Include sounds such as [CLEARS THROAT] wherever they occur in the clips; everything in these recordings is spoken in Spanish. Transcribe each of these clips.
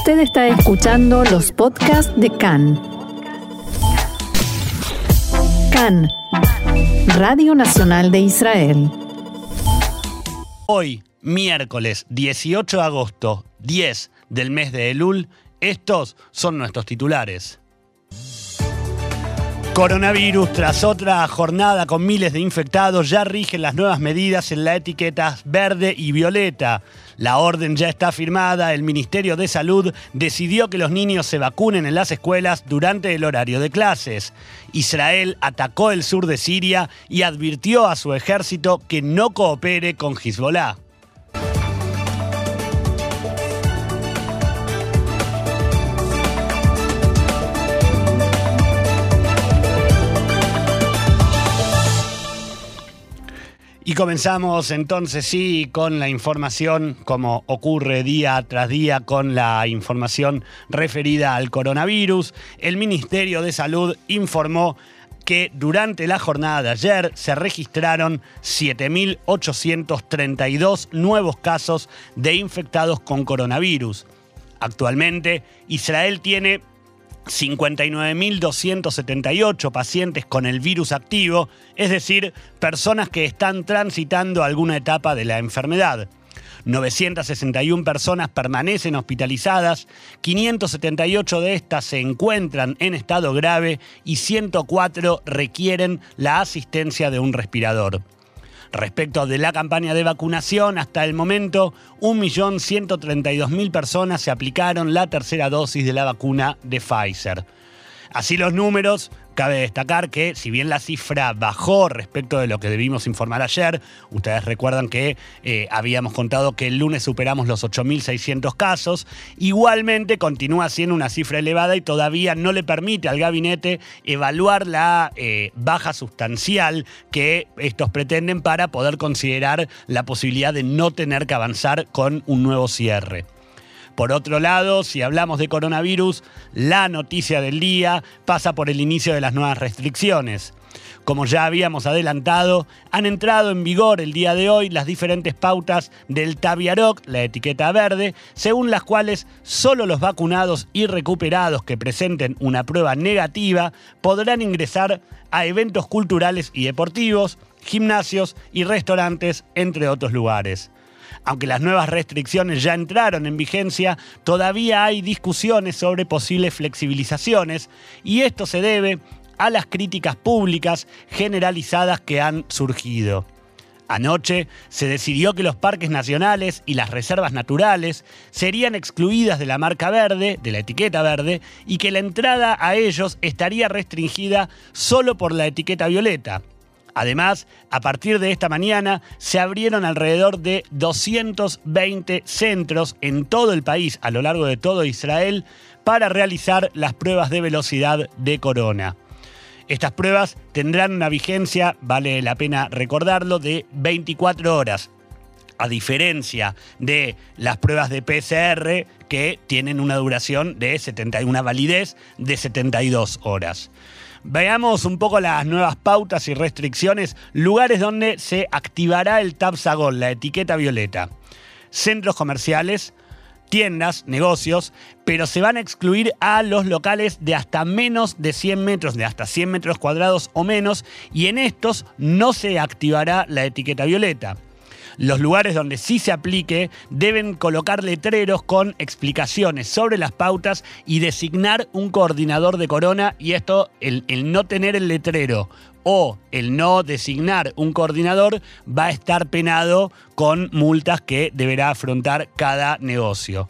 Usted está escuchando los podcasts de CAN. CAN, Radio Nacional de Israel. Hoy, miércoles 18 de agosto, 10 del mes de Elul, estos son nuestros titulares. Coronavirus, tras otra jornada con miles de infectados, ya rigen las nuevas medidas en la etiqueta verde y violeta. La orden ya está firmada, el Ministerio de Salud decidió que los niños se vacunen en las escuelas durante el horario de clases. Israel atacó el sur de Siria y advirtió a su ejército que no coopere con Hezbollah. Y comenzamos entonces sí con la información, como ocurre día tras día con la información referida al coronavirus. El Ministerio de Salud informó que durante la jornada de ayer se registraron 7.832 nuevos casos de infectados con coronavirus. Actualmente, Israel tiene 59.278 pacientes con el virus activo, es decir, personas que están transitando alguna etapa de la enfermedad. 961 personas permanecen hospitalizadas, 578 de estas se encuentran en estado grave y 104 requieren la asistencia de un respirador. Respecto de la campaña de vacunación, hasta el momento 1.132.000 personas se aplicaron la tercera dosis de la vacuna de Pfizer. Así los números, Cabe destacar que si bien la cifra bajó respecto de lo que debimos informar ayer, ustedes recuerdan que eh, habíamos contado que el lunes superamos los 8.600 casos, igualmente continúa siendo una cifra elevada y todavía no le permite al gabinete evaluar la eh, baja sustancial que estos pretenden para poder considerar la posibilidad de no tener que avanzar con un nuevo cierre. Por otro lado, si hablamos de coronavirus, la noticia del día pasa por el inicio de las nuevas restricciones. Como ya habíamos adelantado, han entrado en vigor el día de hoy las diferentes pautas del Taviaroc, la etiqueta verde, según las cuales solo los vacunados y recuperados que presenten una prueba negativa podrán ingresar a eventos culturales y deportivos, gimnasios y restaurantes, entre otros lugares. Aunque las nuevas restricciones ya entraron en vigencia, todavía hay discusiones sobre posibles flexibilizaciones y esto se debe a las críticas públicas generalizadas que han surgido. Anoche se decidió que los parques nacionales y las reservas naturales serían excluidas de la marca verde, de la etiqueta verde, y que la entrada a ellos estaría restringida solo por la etiqueta violeta. Además, a partir de esta mañana se abrieron alrededor de 220 centros en todo el país, a lo largo de todo Israel, para realizar las pruebas de velocidad de corona. Estas pruebas tendrán una vigencia, vale la pena recordarlo, de 24 horas, a diferencia de las pruebas de PCR que tienen una duración de 70, una validez de 72 horas. Veamos un poco las nuevas pautas y restricciones, lugares donde se activará el Tapsagol, la etiqueta violeta. Centros comerciales, tiendas, negocios, pero se van a excluir a los locales de hasta menos de 100 metros, de hasta 100 metros cuadrados o menos, y en estos no se activará la etiqueta violeta. Los lugares donde sí se aplique deben colocar letreros con explicaciones sobre las pautas y designar un coordinador de corona y esto, el, no tener el letrero o el no designar un coordinador va a estar penado con multas que deberá afrontar cada negocio.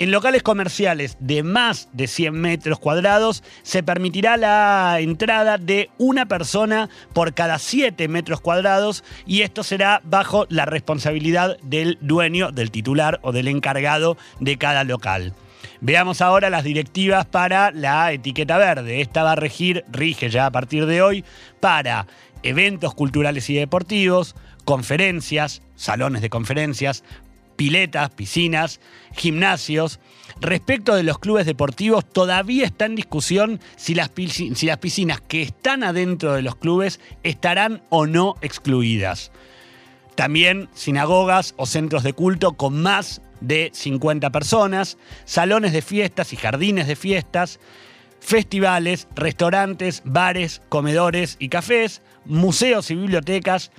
En locales comerciales de más de 100 metros cuadrados se permitirá la entrada de una persona por cada 7 metros cuadrados y esto será bajo la responsabilidad del dueño, del titular o del encargado de cada local. Veamos ahora las directivas para la etiqueta verde. Esta va a regir, rige ya a partir de hoy, para eventos culturales y deportivos, conferencias, salones de conferencias, piletas, piscinas, gimnasios. Respecto de los clubes deportivos, todavía está en discusión si las, si las piscinas que están adentro de los clubes estarán o no excluidas. También sinagogas o centros de culto con más de 50 personas, salones de fiestas y jardines de fiestas, festivales, restaurantes, bares, comedores y cafés, museos y bibliotecas,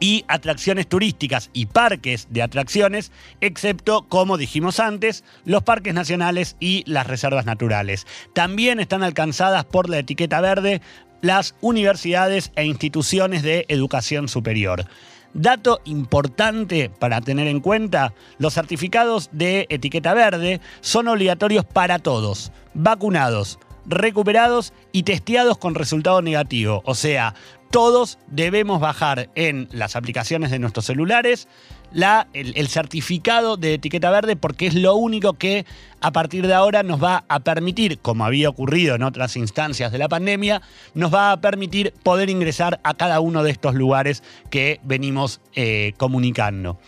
y atracciones turísticas y parques de atracciones, excepto, como dijimos antes, los parques nacionales y las reservas naturales. También están alcanzadas por la etiqueta verde las universidades e instituciones de educación superior. Dato importante para tener en cuenta, los certificados de etiqueta verde son obligatorios para todos, vacunados, recuperados y testeados con resultado negativo. O sea, todos debemos bajar en las aplicaciones de nuestros celulares la, el, certificado de etiqueta verde porque es lo único que a partir de ahora nos va a permitir, como había ocurrido en otras instancias de la pandemia, nos va a permitir poder ingresar a cada uno de estos lugares que venimos eh, comunicando.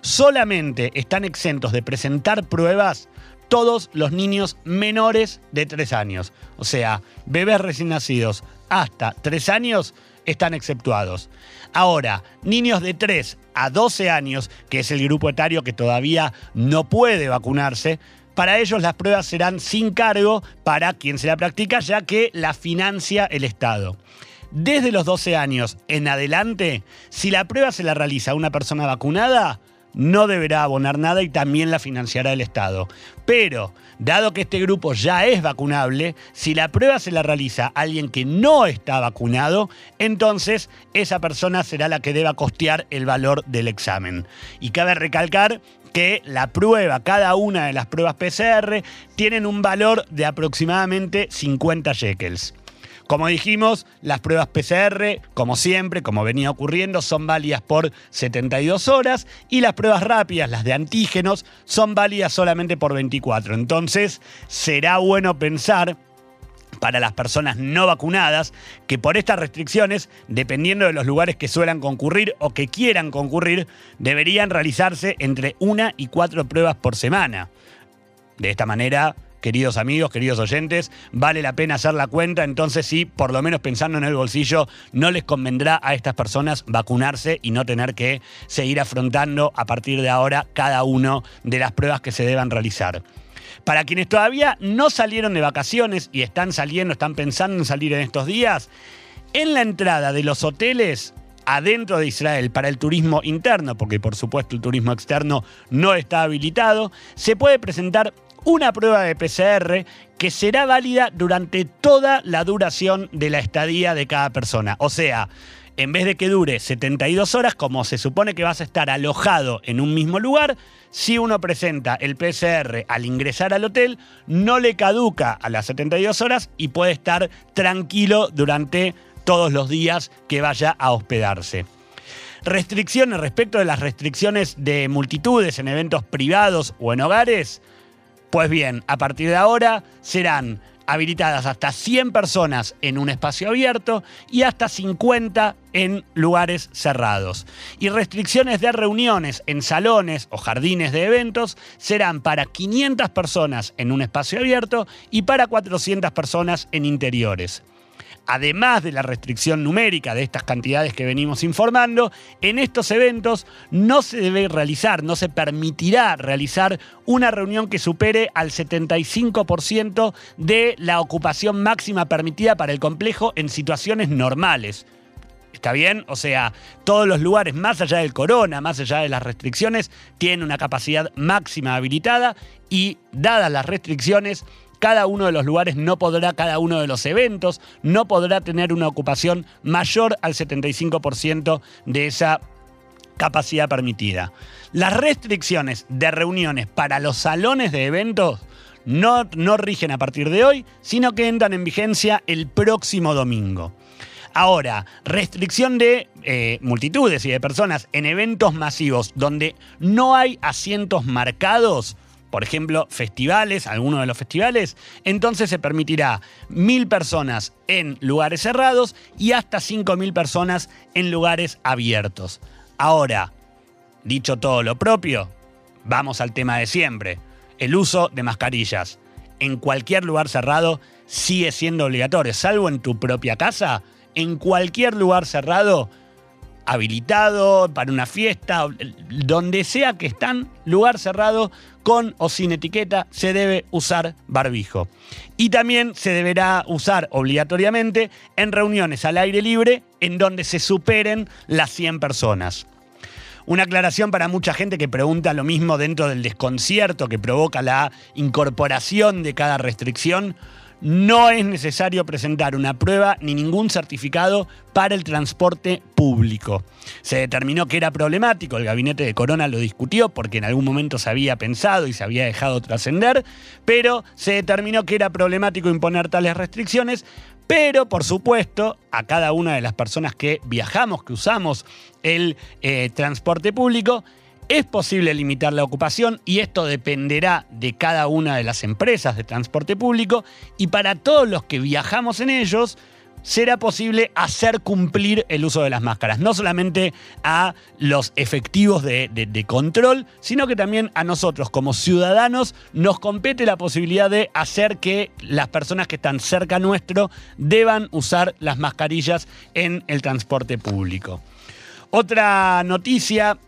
Solamente están exentos de presentar pruebas todos los niños menores de 3 años. O sea, bebés recién nacidos hasta 3 años están exceptuados. Ahora, niños de 3 a 12 años, que es el grupo etario que todavía no puede vacunarse, para ellos las pruebas serán sin cargo para quien se la practica, ya que la financia el Estado. Desde los 12 años en adelante, si la prueba se la realiza una persona vacunada, no deberá abonar nada y también la financiará el Estado. Pero, dado que este grupo ya es vacunable, si la prueba se la realiza alguien que no está vacunado, entonces esa persona será la que deba costear el valor del examen. Y cabe recalcar que la prueba, cada una de las pruebas PCR, tienen un valor de aproximadamente 50 shekels. Como dijimos, las pruebas PCR, como siempre, como venía ocurriendo, son válidas por 72 horas y las pruebas rápidas, las de antígenos, son válidas solamente por 24. Entonces, será bueno pensar para las personas no vacunadas, que por estas restricciones, dependiendo de los lugares que suelan concurrir o que quieran concurrir, deberían realizarse entre una y cuatro pruebas por semana. De esta manera, queridos amigos, queridos oyentes, vale la pena hacer la cuenta, entonces sí, por lo menos pensando en el bolsillo, no les convendrá a estas personas vacunarse y no tener que seguir afrontando a partir de ahora cada una de las pruebas que se deban realizar. Para quienes todavía no salieron de vacaciones y están saliendo, están pensando en salir en estos días, en la entrada de los hoteles adentro de Israel para el turismo interno, porque por supuesto el turismo externo no está habilitado, se puede presentar una prueba de PCR que será válida durante toda la duración de la estadía de cada persona. O sea, en vez de que dure 72 horas, como se supone que vas a estar alojado en un mismo lugar, si uno presenta el PCR al ingresar al hotel, no le caduca a las 72 horas y puede estar tranquilo durante todos los días que vaya a hospedarse. Restricciones respecto de las restricciones de multitudes en eventos privados o en hogares. Pues bien, a partir de ahora serán habilitadas hasta 100 personas en un espacio abierto y hasta 50 en lugares cerrados. Y restricciones de reuniones en salones o jardines de eventos serán para 500 personas en un espacio abierto y para 400 personas en interiores además de la restricción numérica de estas cantidades que venimos informando, en estos eventos no se debe realizar, no se permitirá realizar una reunión que supere al 75% de la ocupación máxima permitida para el complejo en situaciones normales. ¿Está bien? O sea, todos los lugares, más allá del corona, más allá de las restricciones, tienen una capacidad máxima habilitada y dadas las restricciones, cada uno de los lugares no podrá, cada uno de los eventos no podrá tener una ocupación mayor al 75% de esa capacidad permitida. Las restricciones de reuniones para los salones de eventos no, no rigen a partir de hoy, sino que entran en vigencia el próximo domingo. Ahora, restricción de eh, multitudes y de personas en eventos masivos donde no hay asientos marcados por ejemplo, festivales, algunos de los festivales, entonces se permitirá mil personas en lugares cerrados y hasta cinco mil personas en lugares abiertos. Ahora, dicho todo lo propio, vamos al tema de siempre, el uso de mascarillas. En cualquier lugar cerrado sigue siendo obligatorio, salvo en tu propia casa, en cualquier lugar cerrado habilitado para una fiesta, donde sea que están, lugar cerrado, con o sin etiqueta, se debe usar barbijo. Y también se deberá usar obligatoriamente en reuniones al aire libre en donde se superen las 100 personas. Una aclaración para mucha gente que pregunta lo mismo dentro del desconcierto que provoca la incorporación de cada restricción no es necesario presentar una prueba ni ningún certificado para el transporte público. Se determinó que era problemático, el gabinete de Corona lo discutió porque en algún momento se había pensado y se había dejado trascender, pero se determinó que era problemático imponer tales restricciones, pero por supuesto a cada una de las personas que viajamos, que usamos el eh, transporte público, es posible limitar la ocupación y esto dependerá de cada una de las empresas de transporte público y para todos los que viajamos en ellos será posible hacer cumplir el uso de las máscaras, no solamente a los efectivos de, control, sino que también a nosotros como ciudadanos nos compete la posibilidad de hacer que las personas que están cerca nuestro deban usar las mascarillas en el transporte público. Otra noticia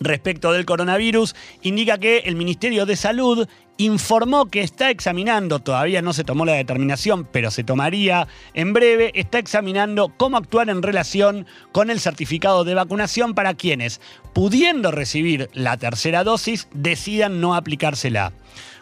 respecto del coronavirus indica que el Ministerio de Salud informó que está examinando, todavía no se tomó la determinación, pero se tomaría en breve, está examinando cómo actuar en relación con el certificado de vacunación para quienes, pudiendo recibir la tercera dosis, decidan no aplicársela.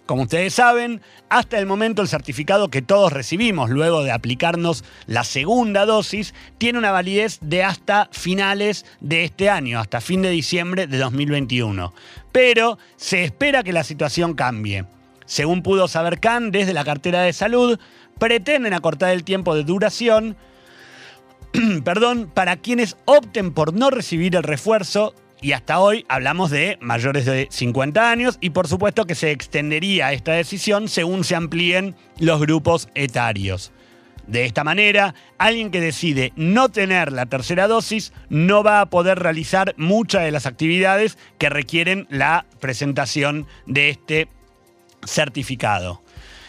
Como ustedes saben, hasta el momento el certificado que todos recibimos luego de aplicarnos la segunda dosis tiene una validez de hasta finales de este año, hasta fin de diciembre de 2021. Pero se espera que la situación cambie. Según pudo saber Khan desde la cartera de salud, pretenden acortar el tiempo de duración [CLEARS THROAT] perdón, para quienes opten por no recibir el refuerzo y hasta hoy hablamos de mayores de 50 años y por supuesto que se extendería esta decisión según se amplíen los grupos etarios. De esta manera, alguien que decide no tener la tercera dosis no va a poder realizar muchas de las actividades que requieren la presentación de este certificado.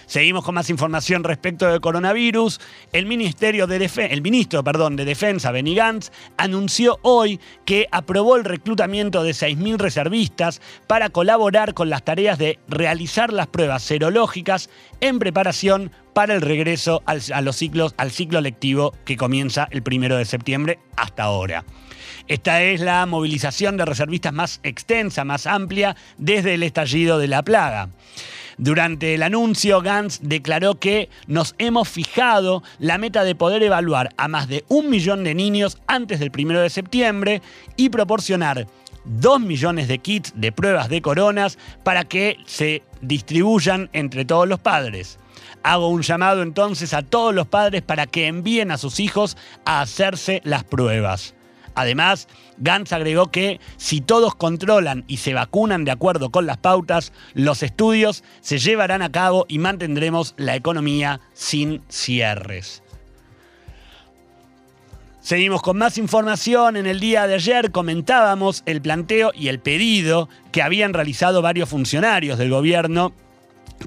Seguimos con más información respecto del coronavirus. El, Ministerio de el ministro perdón, de Defensa, Benny Gantz, anunció hoy que aprobó el reclutamiento de 6.000 reservistas para colaborar con las tareas de realizar las pruebas serológicas en preparación para el regreso a los ciclos, al ciclo lectivo que comienza el primero de septiembre hasta ahora. Esta es la movilización de reservistas más extensa, más amplia desde el estallido de la plaga. Durante el anuncio, Gantz declaró que nos hemos fijado la meta de poder evaluar a más de un millón de niños antes del primero de septiembre y proporcionar 2 millones de kits de pruebas de coronas para que se distribuyan entre todos los padres. Hago un llamado entonces a todos los padres para que envíen a sus hijos a hacerse las pruebas. Además, Gantz agregó que si todos controlan y se vacunan de acuerdo con las pautas, los estudios se llevarán a cabo y mantendremos la economía sin cierres. Seguimos con más información. En el día de ayer comentábamos el planteo y el pedido que habían realizado varios funcionarios del gobierno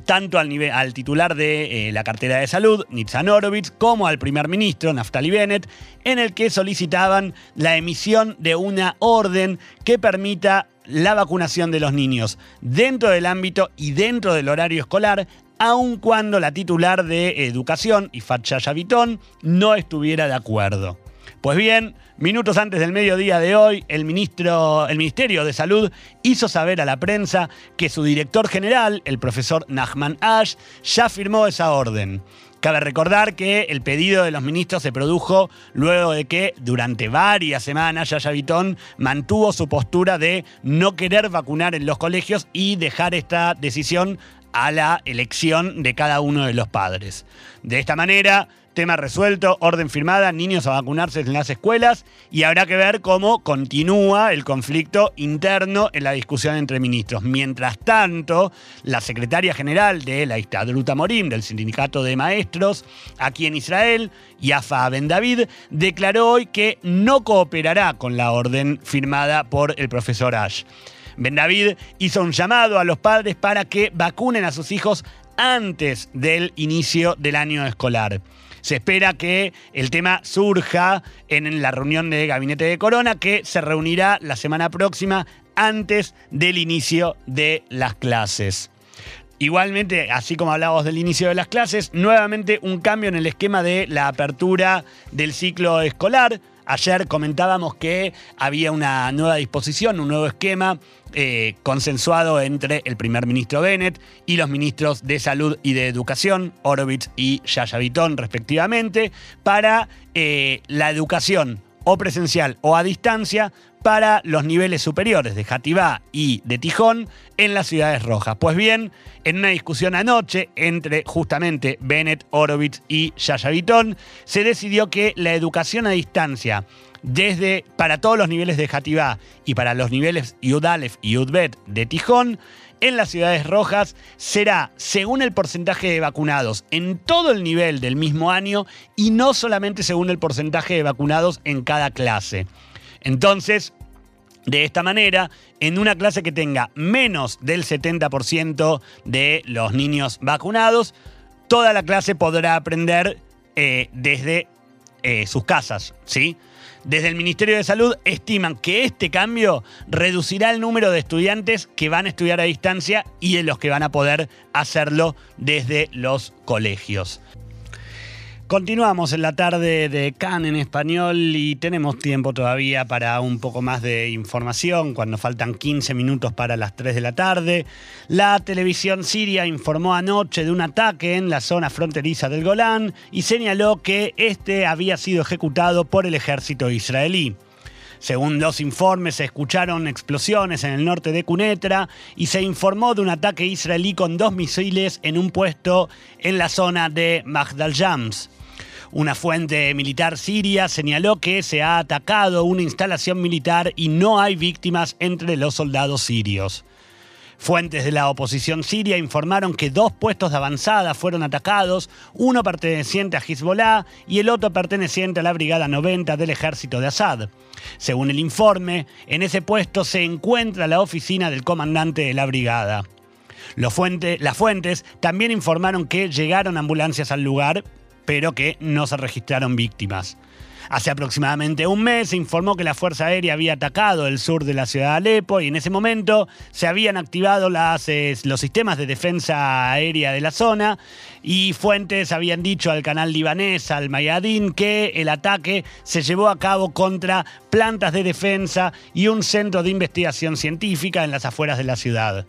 tanto al, titular de eh, la cartera de salud, Nitzan Horowitz, como al primer ministro, Naftali Bennett, en el que solicitaban la emisión de una orden que permita la vacunación de los niños dentro del ámbito y dentro del horario escolar, aun cuando la titular de Educación, Ifat Vitón, no estuviera de acuerdo. Pues bien, minutos antes del mediodía de hoy, el, ministro, el Ministerio de Salud hizo saber a la prensa que su director general, el profesor Nachman Ash, ya firmó esa orden. Cabe recordar que el pedido de los ministros se produjo luego de que durante varias semanas Yaya Vitón mantuvo su postura de no querer vacunar en los colegios y dejar esta decisión a la elección de cada uno de los padres. De esta manera, Tema resuelto, orden firmada, niños a vacunarse en las escuelas y habrá que ver cómo continúa el conflicto interno en la discusión entre ministros. Mientras tanto, la secretaria general de la Istadruta Morim, del Sindicato de Maestros, aquí en Israel, Yafa Ben David, declaró hoy que no cooperará con la orden firmada por el profesor Ash. Ben David hizo un llamado a los padres para que vacunen a sus hijos antes del inicio del año escolar. Se espera que el tema surja en la reunión de gabinete de Corona, que se reunirá la semana próxima antes del inicio de las clases. Igualmente, así como hablábamos del inicio de las clases, nuevamente un cambio en el esquema de la apertura del ciclo escolar. Ayer comentábamos que había una nueva disposición, un nuevo esquema eh, consensuado entre el primer ministro Bennett y los ministros de Salud y de Educación, Orovitz y Yaya Vitón, respectivamente, para eh, la educación o presencial o a distancia para los niveles superiores de Jativá y de Tijón en las ciudades rojas. Pues bien, en una discusión anoche entre justamente Bennett, Orovitz y Yaya Vitón, se decidió que la educación a distancia desde para todos los niveles de Jativá y para los niveles Yudalef y Yudbet de Tijón en las ciudades rojas será según el porcentaje de vacunados en todo el nivel del mismo año y no solamente según el porcentaje de vacunados en cada clase. Entonces, de esta manera, en una clase que tenga menos del 70% de los niños vacunados, toda la clase podrá aprender eh, desde eh, sus casas, ¿sí? Desde el Ministerio de Salud estiman que este cambio reducirá el número de estudiantes que van a estudiar a distancia y de los que van a poder hacerlo desde los colegios. Continuamos en la tarde de Can en español y tenemos tiempo todavía para un poco más de información cuando faltan 15 minutos para las 3 de la tarde. La televisión siria informó anoche de un ataque en la zona fronteriza del Golán y señaló que este había sido ejecutado por el ejército israelí. Según los informes, se escucharon explosiones en el norte de Cunetra y se informó de un ataque israelí con dos misiles en un puesto en la zona de Magdal Jams. Una fuente militar siria señaló que se ha atacado una instalación militar y no hay víctimas entre los soldados sirios. Fuentes de la oposición siria informaron que dos puestos de avanzada fueron atacados, uno perteneciente a Hezbollah y el otro perteneciente a la Brigada 90 del ejército de Assad. Según el informe, en ese puesto se encuentra la oficina del comandante de la brigada. las fuentes también informaron que llegaron ambulancias al lugar pero que no se registraron víctimas. Hace aproximadamente un mes se informó que la Fuerza Aérea había atacado el sur de la ciudad de Alepo y en ese momento se habían activado los sistemas de defensa aérea de la zona y fuentes habían dicho al canal libanés, al Mayadin, que el ataque se llevó a cabo contra plantas de defensa y un centro de investigación científica en las afueras de la ciudad.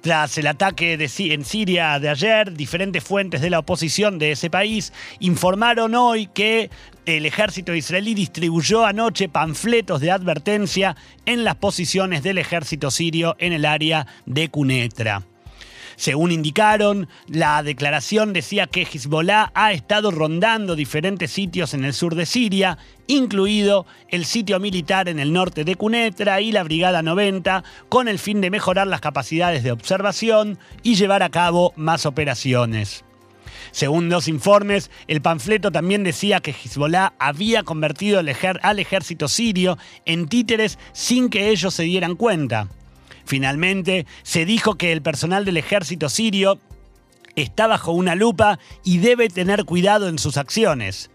Tras el ataque en Siria de ayer, diferentes fuentes de la oposición de ese país informaron hoy que el ejército israelí distribuyó anoche panfletos de advertencia en las posiciones del ejército sirio en el área de Cunetra. Según indicaron, la declaración decía que Hezbollah ha estado rondando diferentes sitios en el sur de Siria, incluido el sitio militar en el norte de Cunetra y la Brigada 90, con el fin de mejorar las capacidades de observación y llevar a cabo más operaciones. Según los informes, el panfleto también decía que Hezbollah había convertido al, ejército sirio en títeres sin que ellos se dieran cuenta. Finalmente, se dijo que el personal del ejército sirio está bajo una lupa y debe tener cuidado en sus acciones.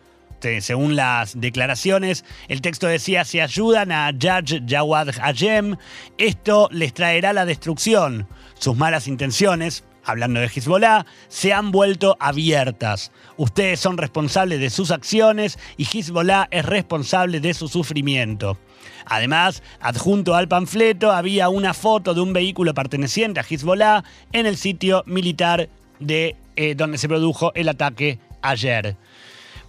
Según las declaraciones, el texto decía, si ayudan a Judge Jawad Hayem, esto les traerá la destrucción. Sus malas intenciones, hablando de Hezbollah, se han vuelto abiertas. Ustedes son responsables de sus acciones y Hezbollah es responsable de su sufrimiento. Además, adjunto al panfleto había una foto de un vehículo perteneciente a Hezbollah en el sitio militar de eh, donde se produjo el ataque ayer.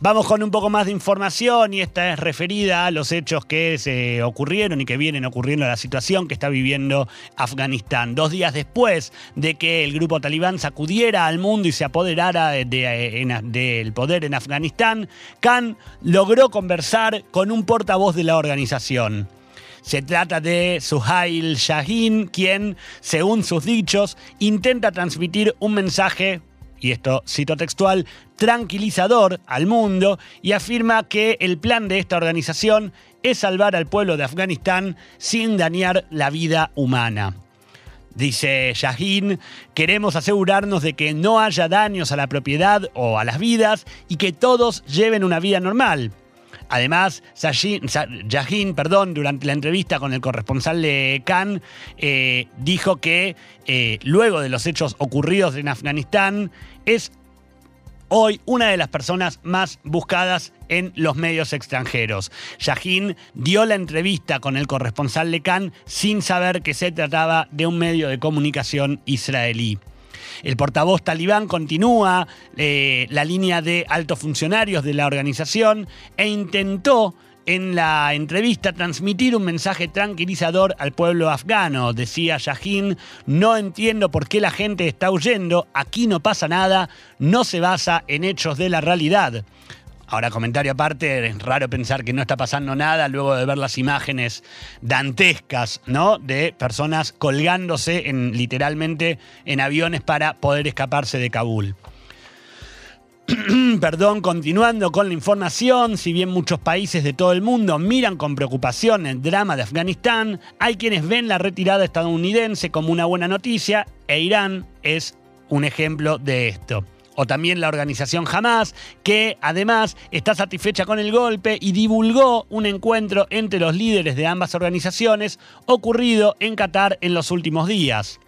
Vamos con un poco más de información y esta es referida a los hechos que se ocurrieron y que vienen ocurriendo a la situación que está viviendo Afganistán. Dos días después de que el grupo talibán sacudiera al mundo y se apoderara del poder en Afganistán, Khan logró conversar con un portavoz de la organización. Se trata de Suhail Shahin, quien, según sus dichos, intenta transmitir un mensaje y esto cito textual, tranquilizador al mundo y afirma que el plan de esta organización es salvar al pueblo de Afganistán sin dañar la vida humana. Dice Shahin, queremos asegurarnos de que no haya daños a la propiedad o a las vidas y que todos lleven una vida normal. Además, Shahin, perdón, durante la entrevista con el corresponsal de Cannes, eh, dijo que eh, luego de los hechos ocurridos en Afganistán, es hoy una de las personas más buscadas en los medios extranjeros. Shahin dio la entrevista con el corresponsal de Cannes sin saber que se trataba de un medio de comunicación israelí. El portavoz talibán continúa eh, la línea de altos funcionarios de la organización e intentó en la entrevista transmitir un mensaje tranquilizador al pueblo afgano. Decía Shahin, no entiendo por qué la gente está huyendo, aquí no pasa nada, no se basa en hechos de la realidad. Ahora, comentario aparte, es raro pensar que no está pasando nada luego de ver las imágenes dantescas, ¿no? De personas colgándose en, literalmente en aviones para poder escaparse de Kabul. [CLEARS THROAT] Perdón, continuando con la información, si bien muchos países de todo el mundo miran con preocupación el drama de Afganistán, hay quienes ven la retirada estadounidense como una buena noticia e Irán es un ejemplo de esto. O también la organización Hamas, que además está satisfecha con el golpe y divulgó un encuentro entre los líderes de ambas organizaciones ocurrido en Qatar en los últimos días.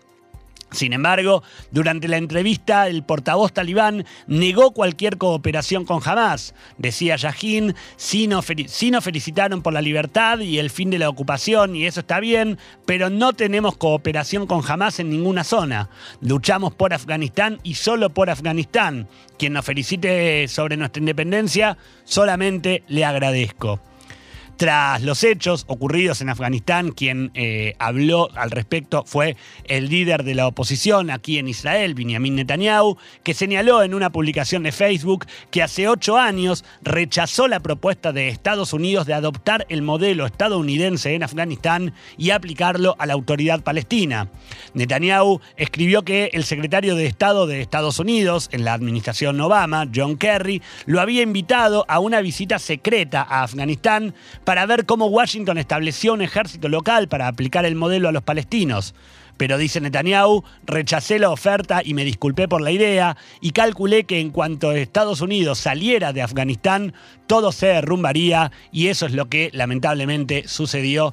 Sin embargo, durante la entrevista, el portavoz talibán negó cualquier cooperación con Hamas. Decía Yahin, sí nos, felicitaron por la libertad y el fin de la ocupación, y eso está bien, pero no tenemos cooperación con Hamas en ninguna zona. Luchamos por Afganistán y solo por Afganistán. Quien nos felicite sobre nuestra independencia, solamente le agradezco. Tras los hechos ocurridos en Afganistán, quien eh, habló al respecto fue el líder de la oposición aquí en Israel, Benjamin Netanyahu, que señaló en una publicación de Facebook que hace ocho años rechazó la propuesta de Estados Unidos de adoptar el modelo estadounidense en Afganistán y aplicarlo a la autoridad palestina. Netanyahu escribió que el secretario de Estado de Estados Unidos en la administración Obama, John Kerry, lo había invitado a una visita secreta a Afganistán para ver cómo Washington estableció un ejército local para aplicar el modelo a los palestinos. Pero dice Netanyahu, rechacé la oferta y me disculpé por la idea y calculé que en cuanto Estados Unidos saliera de Afganistán, todo se derrumbaría y eso es lo que lamentablemente sucedió.